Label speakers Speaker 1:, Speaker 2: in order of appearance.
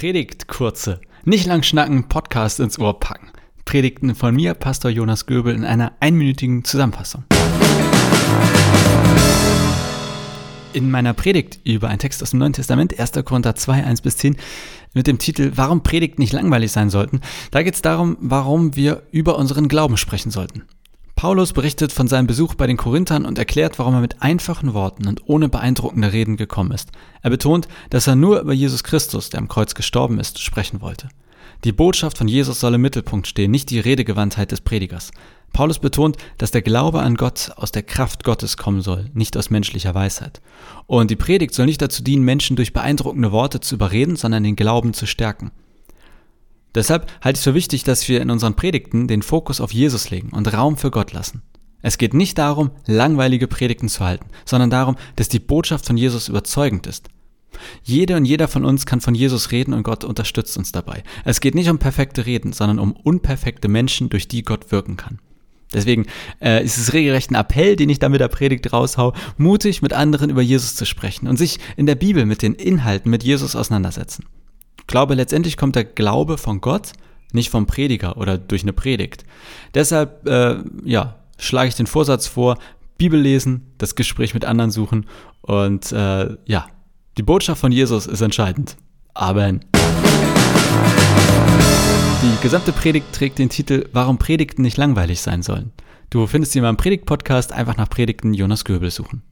Speaker 1: Predigt kurze, nicht lang schnacken, Podcast ins Ohr packen. Predigten von mir, Pastor Jonas Göbel, in einer einminütigen Zusammenfassung. In meiner Predigt über einen Text aus dem Neuen Testament, 1. Korinther 2, 1 bis 10, mit dem Titel Warum Predigt nicht langweilig sein sollten, da geht es darum, warum wir über unseren Glauben sprechen sollten. Paulus berichtet von seinem Besuch bei den Korinthern und erklärt, warum er mit einfachen Worten und ohne beeindruckende Reden gekommen ist. Er betont, dass er nur über Jesus Christus, der am Kreuz gestorben ist, sprechen wollte. Die Botschaft von Jesus soll im Mittelpunkt stehen, nicht die Redegewandtheit des Predigers. Paulus betont, dass der Glaube an Gott aus der Kraft Gottes kommen soll, nicht aus menschlicher Weisheit. Und die Predigt soll nicht dazu dienen, Menschen durch beeindruckende Worte zu überreden, sondern den Glauben zu stärken. Deshalb halte ich es für wichtig, dass wir in unseren Predigten den Fokus auf Jesus legen und Raum für Gott lassen. Es geht nicht darum, langweilige Predigten zu halten, sondern darum, dass die Botschaft von Jesus überzeugend ist. Jede und jeder von uns kann von Jesus reden und Gott unterstützt uns dabei. Es geht nicht um perfekte Reden, sondern um unperfekte Menschen, durch die Gott wirken kann. Deswegen äh, ist es regelrecht ein Appell, den ich da mit der Predigt raushau, mutig mit anderen über Jesus zu sprechen und sich in der Bibel mit den Inhalten mit Jesus auseinandersetzen glaube, letztendlich kommt der Glaube von Gott, nicht vom Prediger oder durch eine Predigt. Deshalb, äh, ja, schlage ich den Vorsatz vor, Bibel lesen, das Gespräch mit anderen suchen und äh, ja, die Botschaft von Jesus ist entscheidend. Amen. Die gesamte Predigt trägt den Titel Warum Predigten nicht langweilig sein sollen. Du findest sie in meinem Predigt-Podcast einfach nach Predigten Jonas Göbel suchen.